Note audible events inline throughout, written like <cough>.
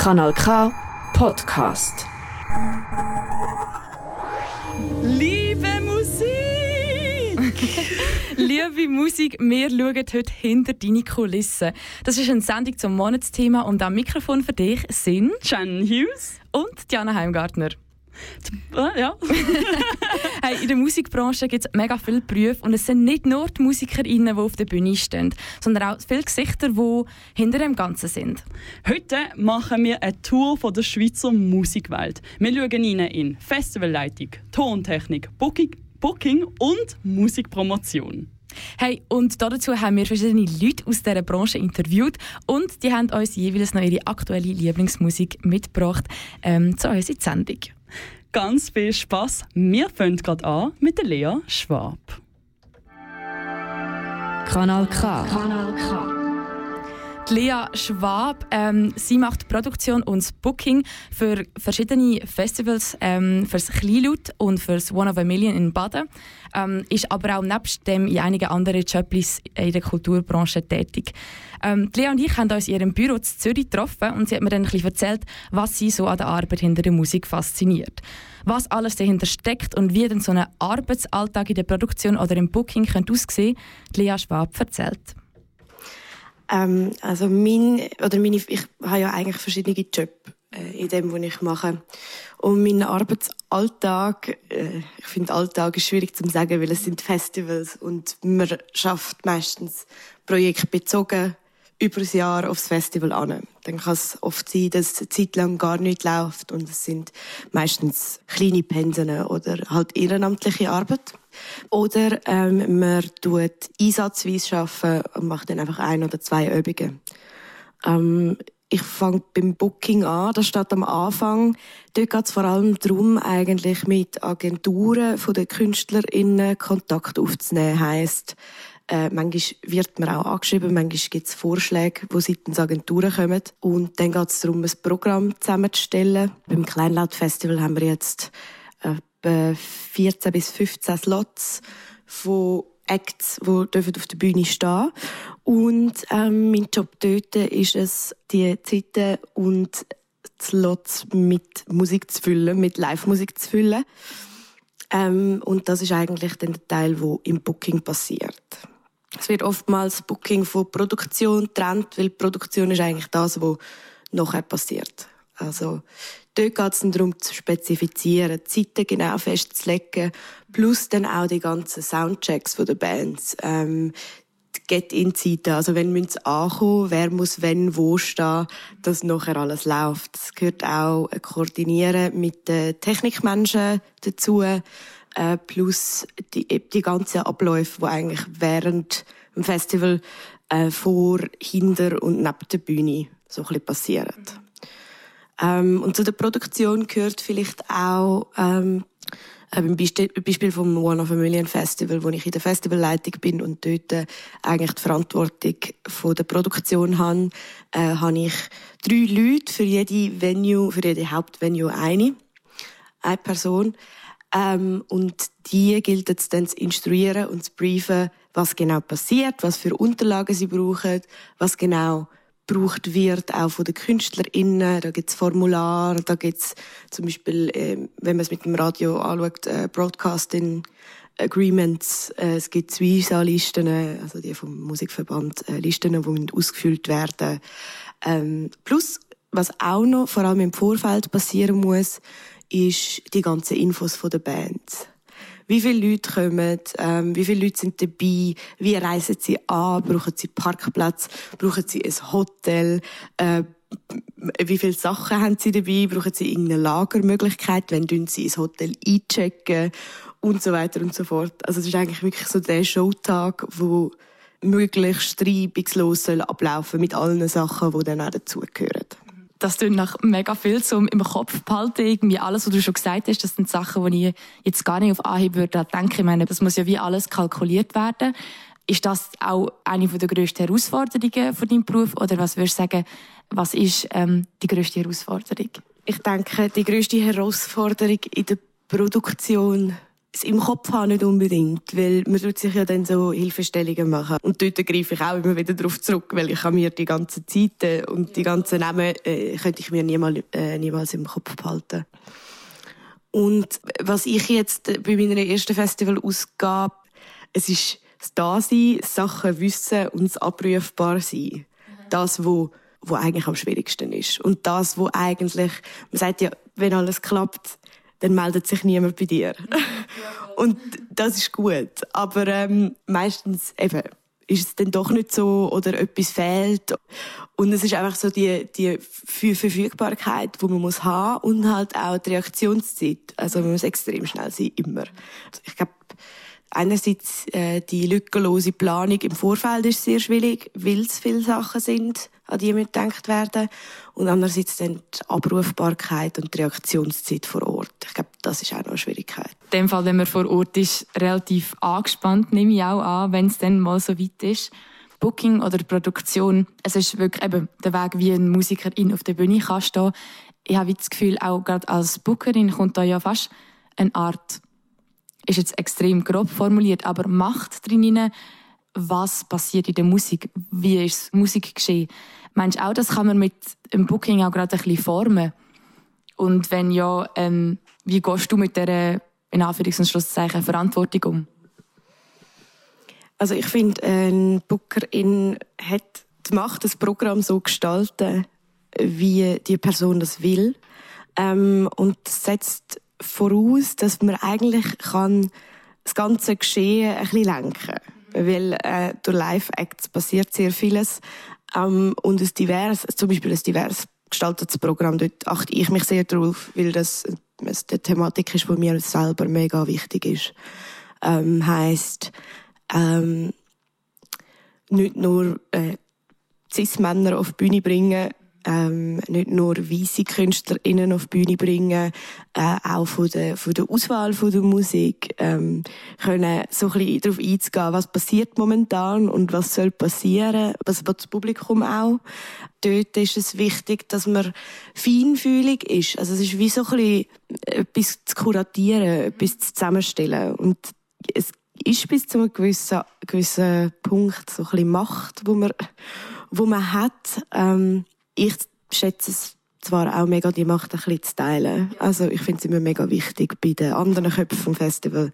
Kanal K Podcast. Liebe Musik! <laughs> Liebe Musik, wir schauen heute hinter deine Kulissen. Das ist eine Sendung zum Monatsthema und am Mikrofon für dich sind Jan Hughes und Diana Heimgartner. Äh, ja. <laughs> hey, in der Musikbranche gibt es mega viele Berufe und es sind nicht nur die MusikerInnen, die auf der Bühne stehen, sondern auch viele Gesichter, die hinter dem Ganzen sind. Heute machen wir eine Tour von der Schweizer Musikwelt. Wir schauen rein in Festivalleitung, Tontechnik, Booking, Booking und Musikpromotion. Hey, und dazu haben wir verschiedene Leute aus dieser Branche interviewt und die haben uns jeweils noch ihre aktuelle Lieblingsmusik mitgebracht ähm, zu unserer Sendung. Ganz viel Spaß. Wir fangen gerade an mit der Lea Schwab. Kanal K. Kanal K. Lea Schwab, ähm, sie macht Produktion und Booking für verschiedene Festivals, ähm, für das Kleinlaut und für das One of a Million in Baden, ähm, ist aber auch nebst dem in einigen anderen Jobs in der Kulturbranche tätig. Ähm, Lea und ich haben uns in ihrem Büro in Zürich getroffen und sie hat mir dann ein bisschen erzählt, was sie so an der Arbeit hinter der Musik fasziniert. Was alles dahinter steckt und wie denn so ein Arbeitsalltag in der Produktion oder im Booking könnte aussehen, Lea Schwab erzählt. Ähm, also mein, oder meine, ich habe ja eigentlich verschiedene Jobs äh, in dem, was ich mache. Und mein Arbeitsalltag, äh, ich finde Alltag ist schwierig zu sagen, weil es sind Festivals und man schafft meistens projektbezogen über das Jahr aufs Festival an. Dann kann es oft sein, dass eine Zeit lang gar nicht läuft und es sind meistens kleine Pensen oder halt ehrenamtliche Arbeit. Oder ähm, man tut einsatzweise arbeiten und macht dann einfach ein oder zwei Übungen. Ähm, ich fange beim Booking an, das steht am Anfang. Dort geht es vor allem darum, eigentlich mit Agenturen von den KünstlerInnen Kontakt aufzunehmen. Heisst, äh, manchmal wird man auch angeschrieben, manchmal gibt es Vorschläge, die seitens Agenturen kommen. Und dann geht es darum, ein Programm zusammenzustellen. Beim Kleinlautfestival haben wir jetzt etwa 14 bis 15 Slots von Acts, die auf der Bühne stehen Und ähm, mein Job dort ist es, die Zeiten und Slots mit Musik zu füllen, mit Live-Musik zu füllen. Ähm, und das ist eigentlich dann der Teil, der im Booking passiert. Es wird oftmals Booking von Produktion getrennt, weil Produktion ist eigentlich das, was nachher passiert. Also, dort geht es darum zu spezifizieren, die Zeiten genau festzulegen, plus dann auch die ganzen Soundchecks der Bands. Ähm, Get-in-Zeiten, also wenn müssen sie ankommen, wer muss wenn wo stehen, dass nachher alles läuft. Es gehört auch ein Koordinieren mit den Technikmenschen dazu, äh, plus die, die ganzen Abläufe, die eigentlich während dem Festival äh, vor, hinter und neben der Bühne so ein bisschen passieren. Ähm, und zu der Produktion gehört vielleicht auch ähm, beim Beispiel vom One of a Million Festival, wo ich in der Festivalleitung bin und dort äh, eigentlich die Verantwortung von der Produktion habe, äh, habe ich drei Leute für jede Venue, für jede Hauptvenue eine, eine Person. Ähm, und die gilt es dann zu instruieren und zu briefen, was genau passiert, was für Unterlagen sie brauchen, was genau gebraucht wird, auch von den KünstlerInnen. Da gibt's Formulare, da gibt's zum Beispiel, äh, wenn man es mit dem Radio anschaut, äh, Broadcasting Agreements, äh, es gibt Visa-Listen, also die vom Musikverband, äh, Listen, die ausgefüllt werden. Ähm, plus, was auch noch vor allem im Vorfeld passieren muss, ist die ganzen Infos von der Band. Wie viele Leute kommen, ähm, wie viele Leute sind dabei, wie reisen sie an, brauchen sie Parkplatz, brauchen sie ein Hotel, äh, wie viele Sachen haben sie dabei, brauchen sie irgendeine Lagermöglichkeit, wenn sie ins Hotel einchecken und so weiter und so fort. Also es ist eigentlich wirklich so der Showtag, wo möglichst reibungslos ablaufen mit allen Sachen, die dann auch dazugehören das tut nach mega viel zum im Kopf behalten. Irgendwie alles, was du schon gesagt hast, das sind Sachen, die ich jetzt gar nicht auf Anhieb würde denken. Ich meine, das muss ja wie alles kalkuliert werden. Ist das auch eine der grössten Herausforderungen von deinem Beruf? Oder was würdest du sagen, was ist ähm, die grösste Herausforderung? Ich denke, die grösste Herausforderung in der Produktion es im Kopf haben nicht unbedingt, weil man tut sich ja dann so Hilfestellungen machen. Und dort greife ich auch immer wieder darauf zurück, weil ich mir die ganzen Zeiten und die ganzen Namen äh, könnte ich mir niemals, äh, niemals im Kopf behalten. Und was ich jetzt bei meiner ersten Festivalausgabe, es ist das Dasein, Sachen wissen und das abrufbar sein. Das, wo, wo eigentlich am schwierigsten ist. Und das, wo eigentlich, man sagt ja, wenn alles klappt, dann meldet sich niemand bei dir. <laughs> und das ist gut. Aber ähm, meistens eben ist es dann doch nicht so oder etwas fehlt. Und es ist einfach so die, die Verfügbarkeit, die man muss haben und halt auch die Reaktionszeit. Also man muss extrem schnell sein, immer. Also ich glaube, einerseits äh, die lückenlose Planung im Vorfeld ist sehr schwierig, weil es viele Sachen sind, an die mitgedacht werden. Und andererseits dann die Abrufbarkeit und die Reaktionszeit vor Ort. Ich glaube, das ist auch noch eine Schwierigkeit. In dem Fall, wenn man vor Ort ist, relativ angespannt, nehme ich auch an, wenn es dann mal so weit ist. Booking oder Produktion, es ist wirklich eben der Weg, wie ein Musikerin auf der Bühne kann stehen. Ich habe das Gefühl, auch gerade als Bookerin kommt da ja fast eine Art ist jetzt extrem grob formuliert, aber Macht drin, was passiert in der Musik, wie ist das Musikgeschehen. Meinst du auch, das kann man mit dem Booking auch gerade ein bisschen formen? Und wenn ja, ähm, wie gehst du mit dieser, in Anführungs- und Schlusszeichen, Verantwortung um? Also ich finde, ein Bookerin hat die Macht, das Programm so gestalten, wie die Person das will. Ähm, und setzt voraus, dass man eigentlich kann das ganze Geschehen ein bisschen lenken kann. Weil äh, durch Live-Acts passiert sehr vieles. Ähm, und es divers, zum Beispiel ein divers gestaltetes Programm, dort achte ich mich sehr drauf, weil das eine Thematik ist, die mir selber mega wichtig ist. Ähm, heisst, ähm, nicht nur äh, Cis-Männer auf die Bühne bringen, ähm, nicht nur weisse KünstlerInnen auf die Bühne bringen, äh, auch von der, von der Auswahl von der Musik, ähm, können so ein bisschen darauf einzugehen, was passiert momentan und was soll passieren, was will das Publikum auch. Dort ist es wichtig, dass man feinfühlig ist. Also es ist wie so ein bisschen etwas zu kuratieren, etwas zu zusammenstellen. Und es ist bis zu einem gewissen, gewissen Punkt so ein bisschen Macht, wo man, wo man hat, ähm, ich schätze es zwar auch mega, die Macht ein bisschen zu teilen. Also ich finde es immer mega wichtig, bei den anderen Köpfen vom Festival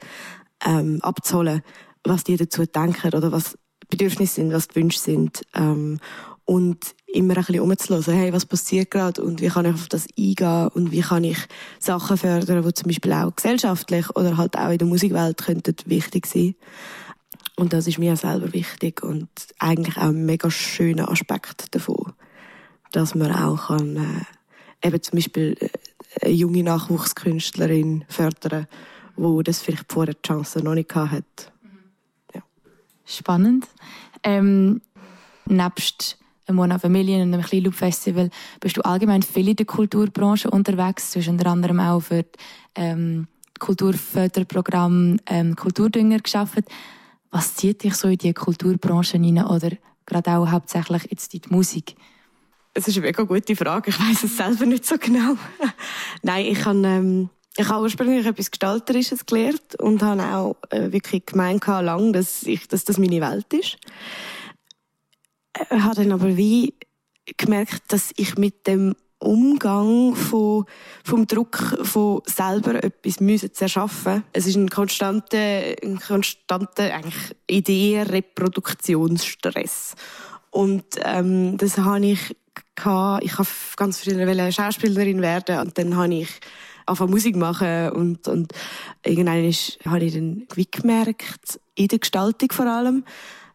ähm, abzuholen, was die dazu denken oder was Bedürfnisse sind, was die Wünsche sind. Ähm, und immer ein bisschen umzuhören, hey, was passiert gerade und wie kann ich auf das eingehen und wie kann ich Sachen fördern, die zum Beispiel auch gesellschaftlich oder halt auch in der Musikwelt könnten wichtig sein. Und das ist mir selber wichtig und eigentlich auch ein mega schöner Aspekt davon dass man auch kann, äh, eben zum Beispiel äh, eine junge Nachwuchskünstlerin fördern, wo das vielleicht vorher die Chance noch nicht hatte. Ja. Spannend. Ähm, nebst einem One Familien und einem Kleinloop Festival bist du allgemein viel in der Kulturbranche unterwegs. Du hast unter anderem auch für das ähm, Kulturförderprogramm ähm, Kulturdünger geschaffen. Was zieht dich so in die Kulturbranche hinein oder gerade auch hauptsächlich jetzt in die Musik? Es ist eine mega gute Frage. Ich weiß es selber nicht so genau. <laughs> Nein, ich habe, ähm, ich habe ursprünglich etwas Gestalterisches gelernt und habe auch äh, wirklich gemeint lang, dass, ich, dass das meine Welt ist. Ich äh, habe dann aber wie gemerkt, dass ich mit dem Umgang von, vom Druck von selber etwas müssen zu erschaffen. Es ist ein konstanter, ein konstanter eigentlich Ideen-Reproduktionsstress. Und ähm, das habe ich gehabt. Ich habe ganz früher Schauspielerin werden und dann habe ich angefangen Musik machen und, und irgendwann habe ich dann gemerkt, in der Gestaltung vor allem,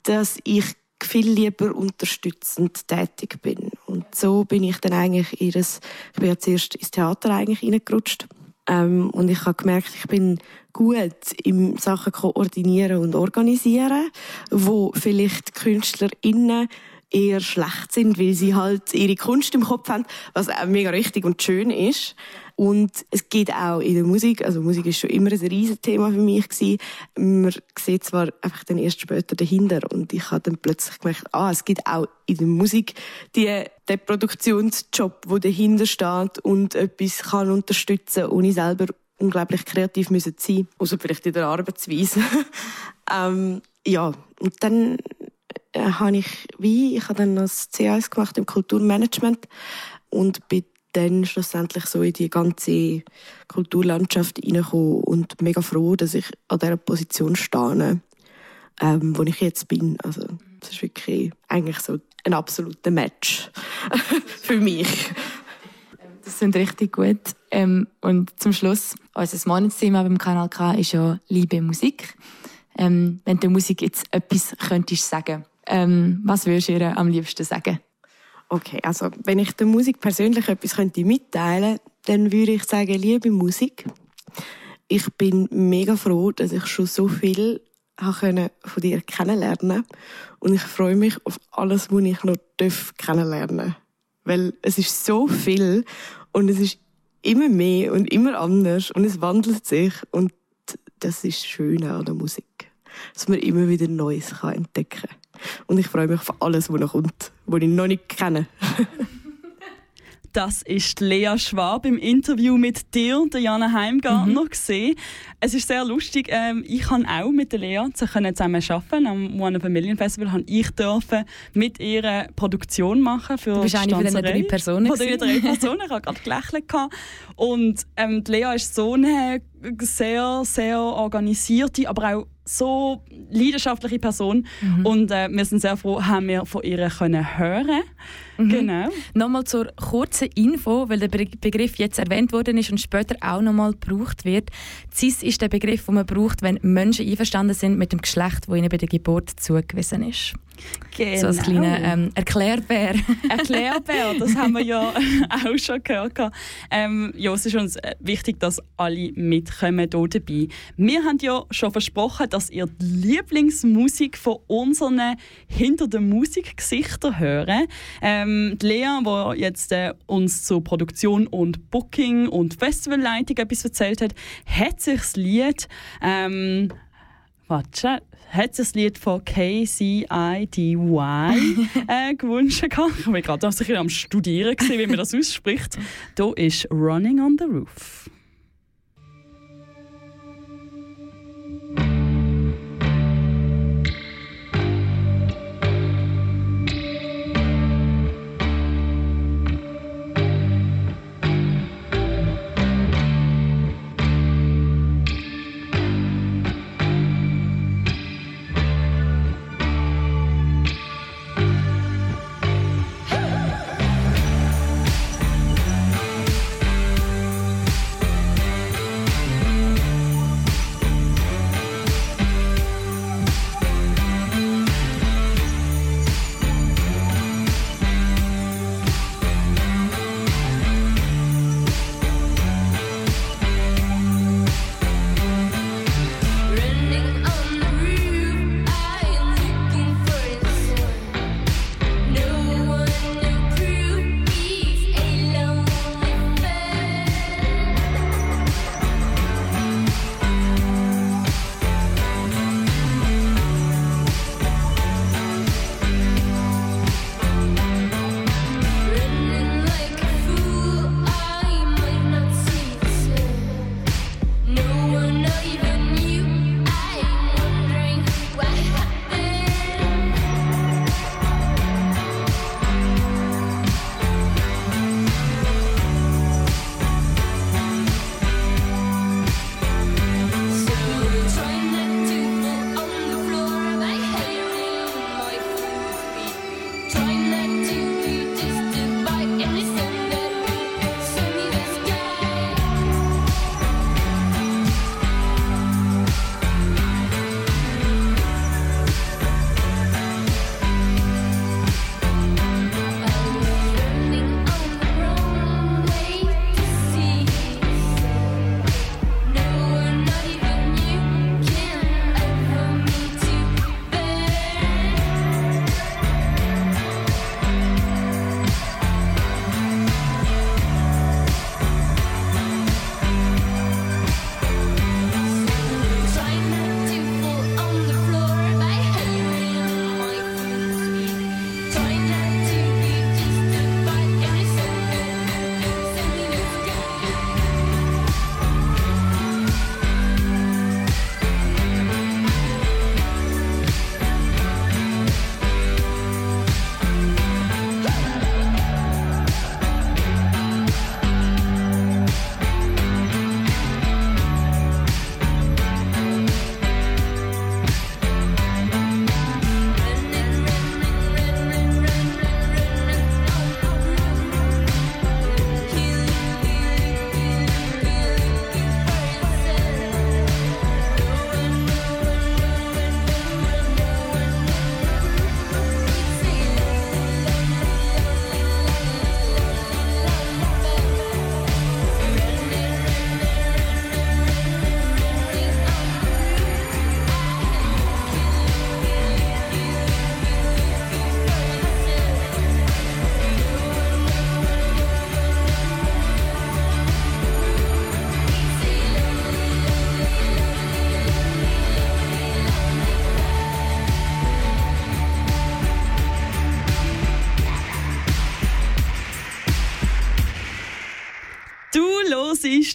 dass ich viel lieber unterstützend tätig bin. Und so bin ich dann eigentlich das, ich bin ja zuerst ins Theater eigentlich reingerutscht. Ähm, und ich habe gemerkt, ich bin gut im Sachen koordinieren und organisieren, wo vielleicht KünstlerInnen eher schlecht sind, weil sie halt ihre Kunst im Kopf haben, was auch mega richtig und schön ist. Und es geht auch in der Musik, also Musik ist schon immer ein riesen Thema für mich gewesen. Man sieht zwar einfach dann erst später dahinter und ich habe dann plötzlich gemerkt, ah, es gibt auch in der Musik die, den Produktionsjob, wo dahinter steht und etwas kann unterstützen, ohne selber unglaublich kreativ müssen sein, außer vielleicht in der Arbeitsweise. <laughs> ähm, ja, und dann äh, habe ich wie ich habe dann das C1 gemacht im Kulturmanagement und bin dann schlussendlich so in die ganze Kulturlandschaft hineingekommen und mega froh, dass ich an dieser Position stehe, ähm, wo ich jetzt bin. Also das ist wirklich eigentlich so ein absoluter Match <laughs> für mich. Das sind richtig gut. Ähm, und zum Schluss, unser Monatsthema beim Kanal K ist ja Liebe Musik. Ähm, wenn du Musik jetzt etwas könntest sagen, ähm, was würdest du ihr am liebsten sagen? Okay, also wenn ich der Musik persönlich etwas könnte mitteilen, dann würde ich sagen, liebe Musik. Ich bin mega froh, dass ich schon so viel von dir kennenlernen und ich freue mich auf alles, was ich noch kennenlernen darf. Weil es ist so viel und es ist immer mehr und immer anders und es wandelt sich und das ist das Schöne an der Musik. Dass man immer wieder Neues entdecken kann. Und ich freue mich auf alles, was noch kommt, was ich noch nicht kenne. Das ist Lea Schwab im Interview mit dir, der Jana Heimgartner, mhm. gesehen. Es ist sehr lustig. Ähm, ich kann auch mit der Lea zusammen arbeiten. Am One of a Million Festival habe ich dürfen mit ihrer Produktion machen für Du bist eine von den drei Personen. Von den drei Personen. Ich habe gerade gelächelt. Und ähm, die Lea ist so eine sehr, sehr organisierte, aber auch so leidenschaftliche Person. Mhm. Und äh, wir sind sehr froh, haben wir von ihr können hören mhm. Genau. Nochmal zur kurzen Info, weil der Begriff jetzt erwähnt worden ist und später auch nochmal gebraucht wird. CIS ist der Begriff, den man braucht, wenn Menschen einverstanden sind mit dem Geschlecht, das ihnen bei der Geburt zugewiesen ist. Genau. So als kleiner ähm, Erklärbär. <laughs> Erklärbär, das haben wir ja <laughs> auch schon gehört. Ähm, ja, es ist uns äh, wichtig, dass alle mitkommen hier dabei. Wir haben ja schon versprochen, dass ihr die Lieblingsmusik von unseren hinter der Musik Gesichter hören. Ähm, die Lea, die jetzt äh, uns zur Produktion und Booking und Festivalleitung etwas erzählt hat, hat sich das Lied ähm, warte, hat das Lied von KCIDY <laughs> äh, gewünscht. Ich war gerade am Studieren, wie man das ausspricht. Hier ist Running on the Roof.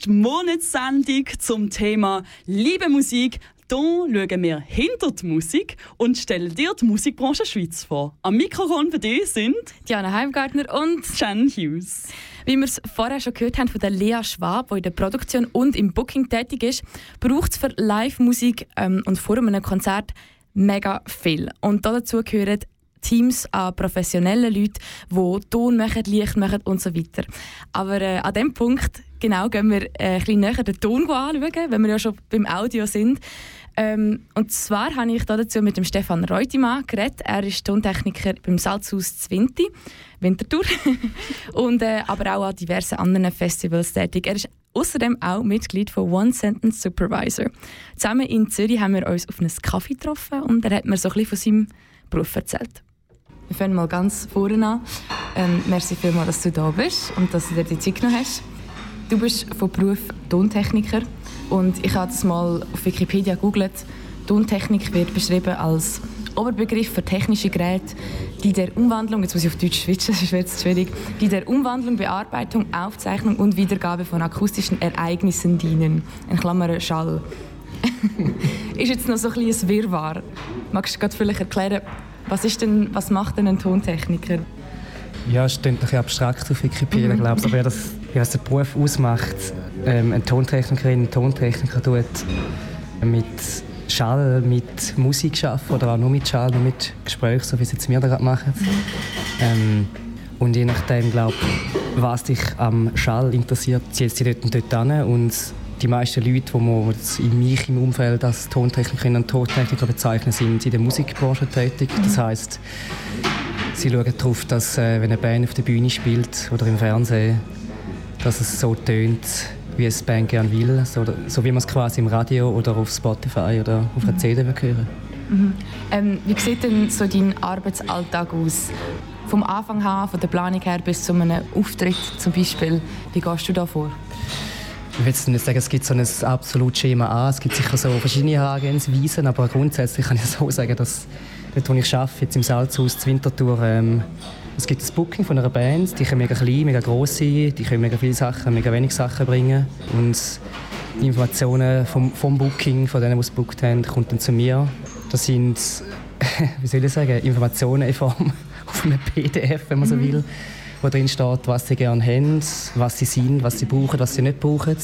Die Monatssendung zum Thema Liebe Musik. Hier schauen wir hinter die Musik und stellen dir die Musikbranche Schweiz vor. Am Mikrofon für dich sind Diana Heimgartner und Jen Hughes. Wie wir es vorher schon gehört haben von der Lea Schwab, die in der Produktion und im Booking tätig ist, braucht es für Live-Musik ähm, und vor einem Konzert mega viel. Und dazu gehören Teams an professionellen Leuten, die Ton machen, Licht machen und so weiter. Aber äh, an diesem Punkt genau gehen wir äh, ein bisschen näher den Ton anschauen, wenn wir ja schon beim Audio sind. Ähm, und zwar habe ich dazu mit dem Stefan Reutemann geredet. Er ist Tontechniker beim Salzhaus Zwinti, Winterthur, <laughs> und äh, aber auch an diversen anderen Festivals tätig. Er ist außerdem auch Mitglied von One Sentence Supervisor. Zusammen in Zürich haben wir uns auf einen Kaffee getroffen und er hat mir so ein bisschen von seinem Beruf erzählt. Wir fangen mal ganz vorne an. Ähm, merci vielmals, dass du da bist und dass du dir die Zeit genommen hast. Du bist von Beruf Tontechniker und ich habe es mal auf Wikipedia gegoogelt. Tontechnik wird beschrieben als Oberbegriff für technische Geräte, die der Umwandlung, jetzt muss ich auf Deutsch switchen, das ist jetzt schwierig, die der Umwandlung, Bearbeitung, Aufzeichnung und Wiedergabe von akustischen Ereignissen dienen. In Klammern Schall. <laughs> ist jetzt noch so ein bisschen ein Wirrwarr. Magst du gerade vielleicht erklären, was, ist denn, was macht denn ein Tontechniker? Ja, es klingt ein bisschen abstrakt auf Wikipedia, mhm. glaube ich. Aber das, ja, was der Beruf ausmacht, ähm, ein Tontechnikerin, ein Tontechniker tut mit Schall, mit Musik arbeiten oder auch nur mit Schall, nur mit Gesprächen, so wie es jetzt wir da gerade machen. Ähm, und je nachdem, glaube was dich am Schall interessiert, ziehst du dich dort und dort an. Und die meisten Leute, die man in mich im Umfeld als Tontechnikerin und Tontechniker bezeichnen, sind in der Musikbranche tätig. Das heißt, sie schauen darauf, dass äh, wenn eine Band auf der Bühne spielt oder im Fernsehen, dass es so tönt, wie es die Band gerne will, so, so wie man es quasi im Radio oder auf Spotify oder auf einer mhm. CD hören mhm. ähm, Wie sieht denn so dein Arbeitsalltag aus? Vom Anfang an, von der Planung her bis zu einem Auftritt zum Beispiel. Wie gehst du da vor? Ich will nicht sagen, es gibt so ein absolutes Schema an. Es gibt sicher so verschiedene Herangehensweisen, aber grundsätzlich kann ich <laughs> so sagen, dass dort, wo ich arbeite, jetzt im Salzhaus zur Winterthur, ähm, es gibt ein Booking von einer Band, die können mega klein, mega gross sein, die können mega viele Sachen, mega wenig Sachen bringen. Und die Informationen vom, vom Booking, von denen, die es gebucht haben, kommen dann zu mir. Das sind, <laughs> wie soll ich sagen, Informationen in Form <laughs> auf einem PDF, wenn man so mhm. will wo drin steht, was sie gerne haben, was sie sind, was sie brauchen, was sie nicht brauchen.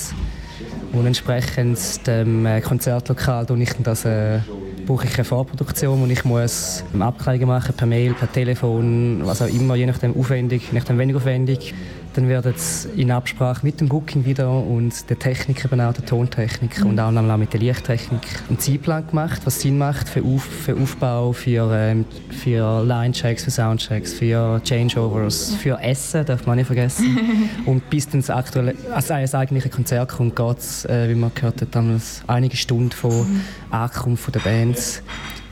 Und entsprechend dem äh, Konzertlokal ich das, äh, brauche ich eine Vorproduktion, wo ich muss Abklärungen machen per Mail, per Telefon, was auch immer, je nachdem aufwendig, je nachdem wenig aufwendig. Dann wird es in Absprache mit dem Booking wieder und der Techniker, eben auch der Tontechniker mhm. und auch noch mit der Lichttechnik einen Zeitplan gemacht, was Sinn macht für, Auf, für Aufbau, für, ähm, für Line-Checks, für Soundchecks, für Changeovers, für Essen, darf man nicht vergessen. <laughs> und bis dann das aktuelle, also das eigentliche Konzert kommt, geht es, äh, wie man gehört hat, einige Stunden von mhm. Ankunft der Bands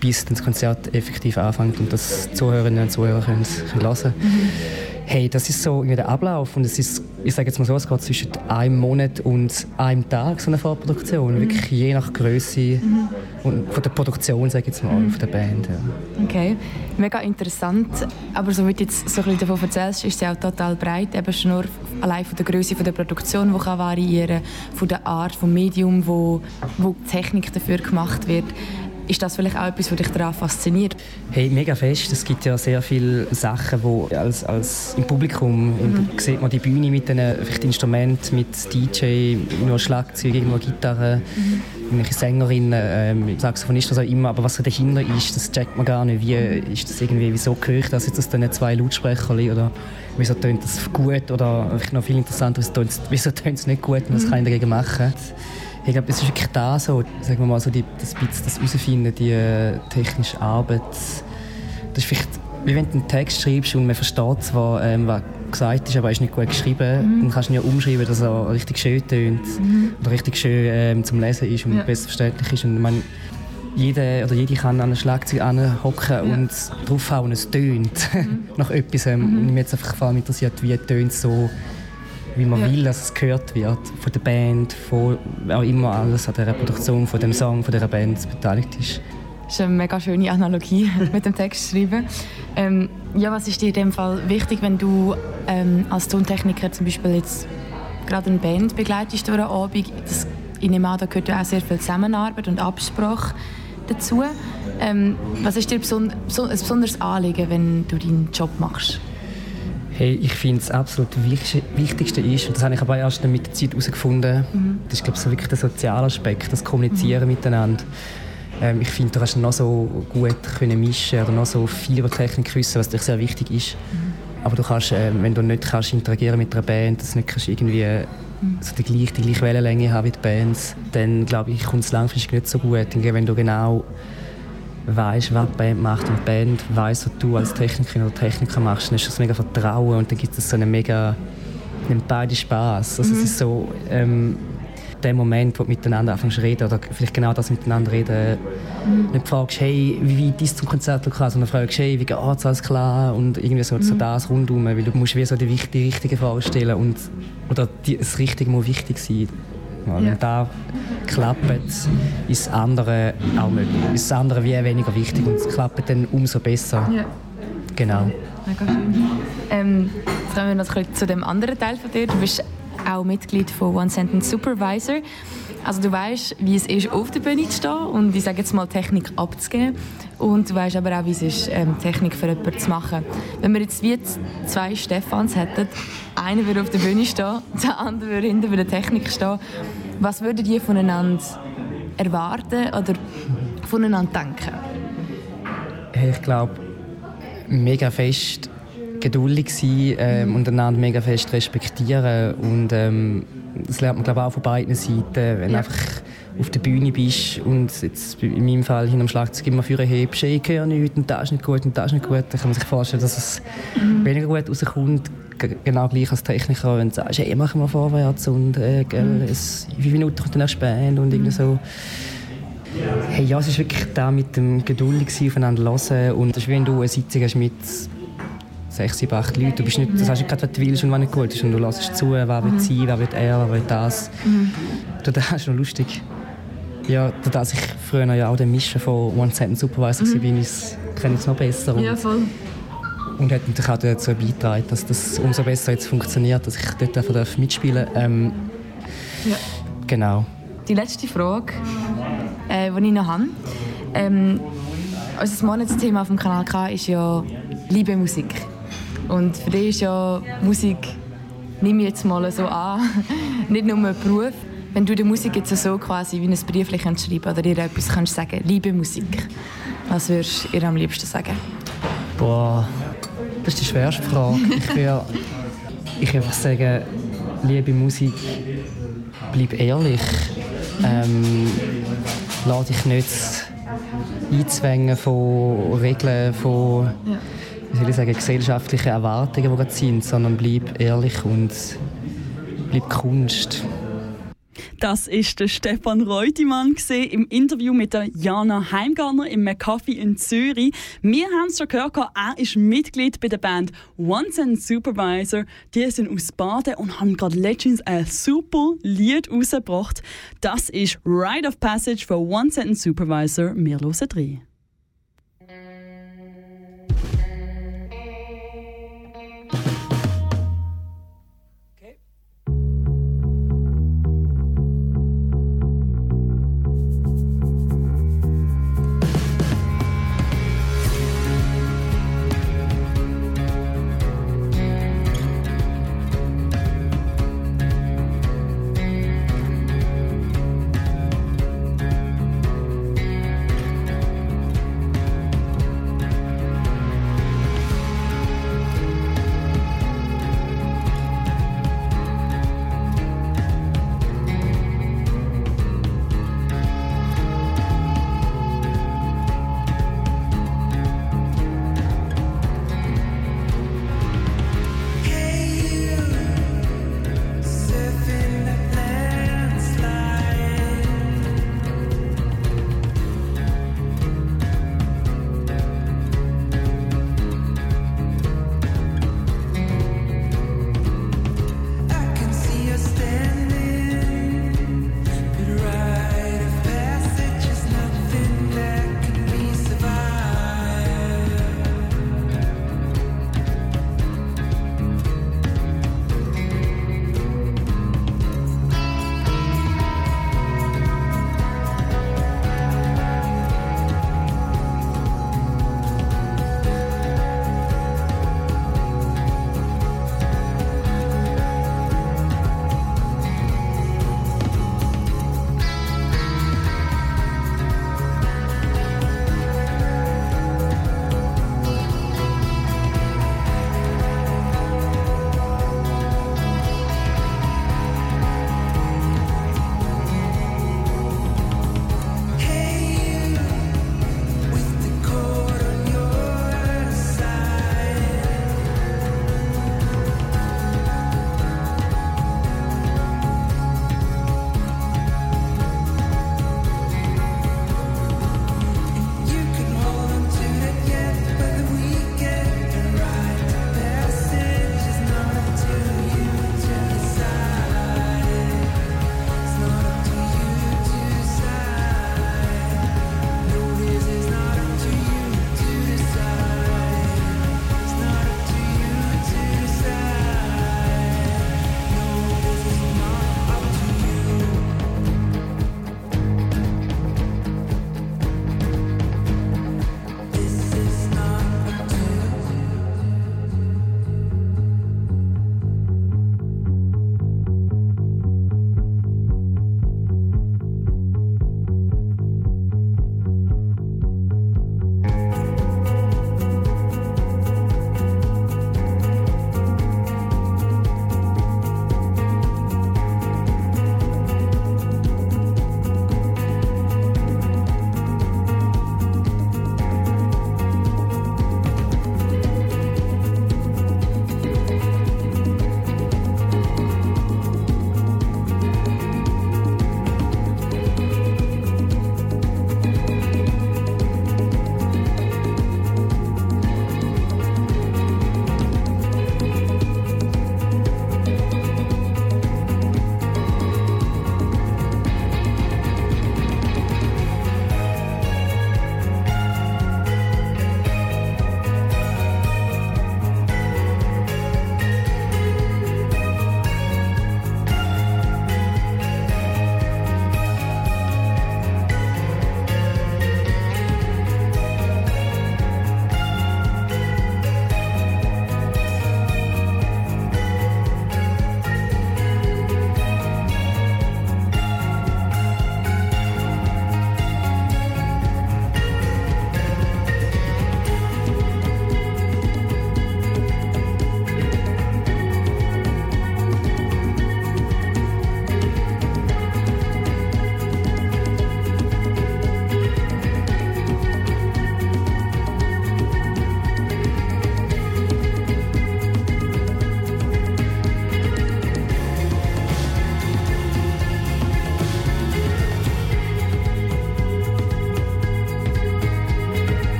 bis das Konzert effektiv anfängt und das Zuhörerinnen und Zuhörer können, können hören können. Mhm hey, das ist so der Ablauf und es ist, ich sage jetzt mal so, es geht zwischen einem Monat und einem Tag so eine Vorproduktion, mhm. wirklich je nach Größe mhm. und von der Produktion, sage ich jetzt mal, mhm. von der Band. Ja. Okay, mega interessant, aber so wie du jetzt so ein bisschen davon erzählst, ist ja auch total breit, eben schon nur allein von der Größe der Produktion, die kann variieren, von der Art, vom Medium, wo, wo die Technik dafür gemacht wird. Ist das vielleicht auch etwas, was dich daran fasziniert? Hey, mega fest. Es gibt ja sehr viele Sachen, wo als, als im Publikum mhm. sieht man die Bühne mit den Instrumenten, mit DJ, nur Schlagzeug, irgendwo Gitarre, mhm. irgendwelche Sängerinnen, ähm, Saxophonisten, was auch immer. Aber was dahinter ist, das checkt man gar nicht. Wie ist das irgendwie, wieso höre ich das jetzt aus diesen zwei Lautsprechern oder wieso tönt das gut oder noch viel interessanter, wieso tönt es nicht gut und was mhm. kann ich dagegen machen? Ich glaube, es ist wirklich da so, sagen wir mal, so die, das, das Herausfinden, die äh, technische Arbeit. Das ist vielleicht, wie wenn du einen Text schreibst und man versteht zwar, ähm, was gesagt ist, aber er ist nicht gut geschrieben, mhm. dann kannst du ihn ja umschreiben, dass er richtig schön tönt mhm. oder richtig schön ähm, zum Lesen ist und ja. besser verständlich ist. Und man, jede, oder jede kann an einem Schlagzeug hocken ja. und draufhauen es tönt mhm. <laughs> nach etwas. Ähm, mhm. Und mich jetzt einfach vor allem interessiert, wie tönt so wie man ja. will, dass es gehört wird. Von der Band, von auch immer alles an der Reproduktion von dem Song, von der Band beteiligt ist. Das ist eine mega schöne Analogie <laughs> mit dem Text schreiben. Ähm, ja, was ist dir in dem Fall wichtig, wenn du ähm, als Tontechniker zum Beispiel jetzt gerade eine Band begleitest durch den Abend. Das, ich nehme an, da gehört ja auch sehr viel Zusammenarbeit und Absprache dazu. Ähm, was ist dir beson ein besonderes Anliegen, wenn du deinen Job machst? Hey, ich finde, das absolut Wichtigste ist, und das habe ich aber erst mit der Zeit herausgefunden, mhm. das ist glaube ich, so wirklich der soziale Aspekt, das Kommunizieren mhm. miteinander. Ähm, ich finde, du kannst noch so gut können mischen oder noch so viel über Technik wissen, was dir sehr wichtig ist. Mhm. Aber du kannst, äh, wenn du nicht kannst interagieren mit einer Band, dass du nicht kannst irgendwie mhm. so die gleiche, die gleiche Wellenlänge haben wie die Bands, dann glaube ich, kommt es langfristig nicht so gut. wenn du genau weißt, was die Band macht und die Band weiss, was du als Technikerin oder Techniker machst, dann ist das mega Vertrauen und dann gibt es so einen mega nimmt beide Spaß. Also mhm. es ist so ähm, der Moment, wo du miteinander anfängst zu reden oder vielleicht genau das miteinander reden, mhm. nicht fragst, hey, wie weit ist zum Konzertlokal, sondern fragst, hey, wie geht's, alles klar und irgendwie so, mhm. so das rundum, weil du musst wie so die, die richtige Frage stellen und oder die, das Richtige muss wichtig sein. Ja, Wenn da klappt, ist das andere auch möglich. Ist das andere wie weniger wichtig und es klappt dann umso besser. Ja. Genau. Mega schön. Ähm, jetzt kommen wir noch zu dem anderen Teil von dir. Du bist auch Mitglied von One Sentence Supervisor. Also du weißt, wie es ist, auf der Bühne zu stehen und ich sage jetzt mal Technik abzugeben. Und du weißt aber auch, wie es ist, ähm, Technik für jemanden zu machen. Wenn wir jetzt wie zwei Stefans hätten, einer würde auf der Bühne stehen, der andere würde hinter der Technik stehen, was würdet ihr voneinander erwarten oder voneinander denken? Ich glaube, mega fest geduldig sein ähm, und einander mega fest respektieren und ähm, das lernt man glaube auch von beiden Seiten, wenn ja. einfach auf der Bühne bist und jetzt in meinem Fall hinter dem Schlagzeug immer führen hebst, ich höre nichts und das ist nicht gut und das ist nicht gut, dann kann man sich vorstellen, dass es mhm. weniger gut rauskommt, genau gleich als Techniker, wenn du sagst, hey, machen wir vorwärts und äh, gell, mhm. es, fünf Minuten kommt die nächste Band und irgendwie so. Hey, ja, es ist wirklich da mit dem geduldig aufeinander hören und es ist wie wenn du eine Sitzung hast mit sechs, sieben, acht Leute. Du bist nicht, das heißt nicht gerade, was du willst und was nicht gut ist. Und du lässt zu, wer will mhm. sein, wer will er, wer will das. Mhm. Das ist noch lustig. Ja, dass ich früher ja auch den Mischen von One Sentence Supervisor mhm. war, kenne ich es noch besser. Und, ja, voll. Und hat natürlich auch dazu beigetragen, dass das umso besser jetzt funktioniert, dass ich dort einfach mitspielen darf. Ähm, ja. Genau. Die letzte Frage, äh, die ich noch habe. Ähm, unser Monatsthema auf dem Kanal K ist ja Liebe Musik. Und für dich ist ja Musik, nimm jetzt mal so an, <laughs> nicht nur ein Beruf. Wenn du der Musik jetzt so quasi wie ein Brief schreiben oder ihr etwas kannst sagen, liebe Musik, was würdest du ihr am liebsten sagen? Boah, das ist die schwerste Frage. Ich würde ich einfach sagen, liebe Musik, bleib ehrlich. Ähm, lass dich nicht einzwängen von Regeln, von ja wie soll ich sagen, gesellschaftliche Erwartungen, die sind, sondern bleib ehrlich und bleib Kunst. Das ist der Stefan Reutemann im Interview mit der Jana Heimgartner im McCaffee in Zürich. Wir haben es schon gehört, er ist Mitglied bei der Band One Cent Supervisor. Die sind aus Baden und haben gerade letztens ein super Lied rausgebracht. Das ist Rite of Passage für One Cent Supervisor. Wir hören rein.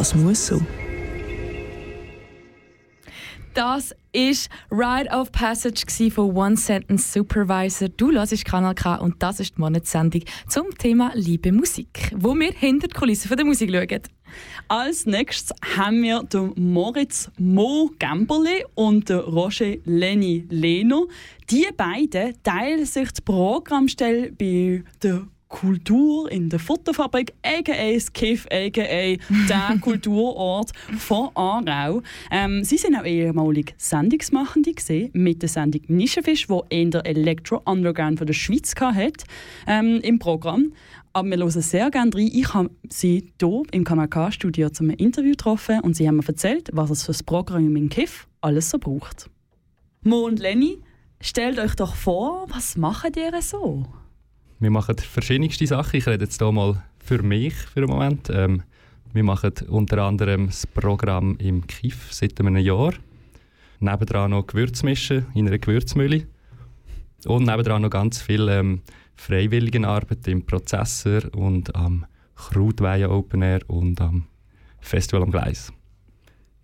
Das muss so. Das ist Rite of Passage von One Sentence Supervisor. Du hörst Kanal K und das ist die Monatssendung zum Thema Liebe Musik, wo wir hinter die Kulissen der Musik schauen. Als nächstes haben wir den Moritz Mo Gemberle und den Roger Lenny Leno. Die beiden teilen sich die Programmstelle bei der Kultur in der Futterfabrik, aka das Kiff, aka der <laughs> Kulturort von Aarau. Ähm, sie sind auch ehemalig Sendungsmachende gesehen mit der Sendung Nischenfisch, wo in der Electro Underground von der Schweiz hat, ähm, im Programm. Aber wir hören sehr gerne rein. Ich habe sie hier im KMK-Studio zum Interview getroffen und sie haben mir erzählt, was es für das Programm im Kiff alles so braucht. Mo und Lenny, stellt euch doch vor, was machen ihr so? Wir machen verschiedenste Sachen. Ich rede jetzt hier mal für mich für einen Moment. Ähm, wir machen unter anderem das Programm im Kiff seit einem Jahr. Nebendran noch Gewürzmischen in einer Gewürzmühle. Und nebendran noch ganz viel ähm, Freiwilligenarbeit im Prozessor und am Krautweihen Open Air und am Festival am Gleis.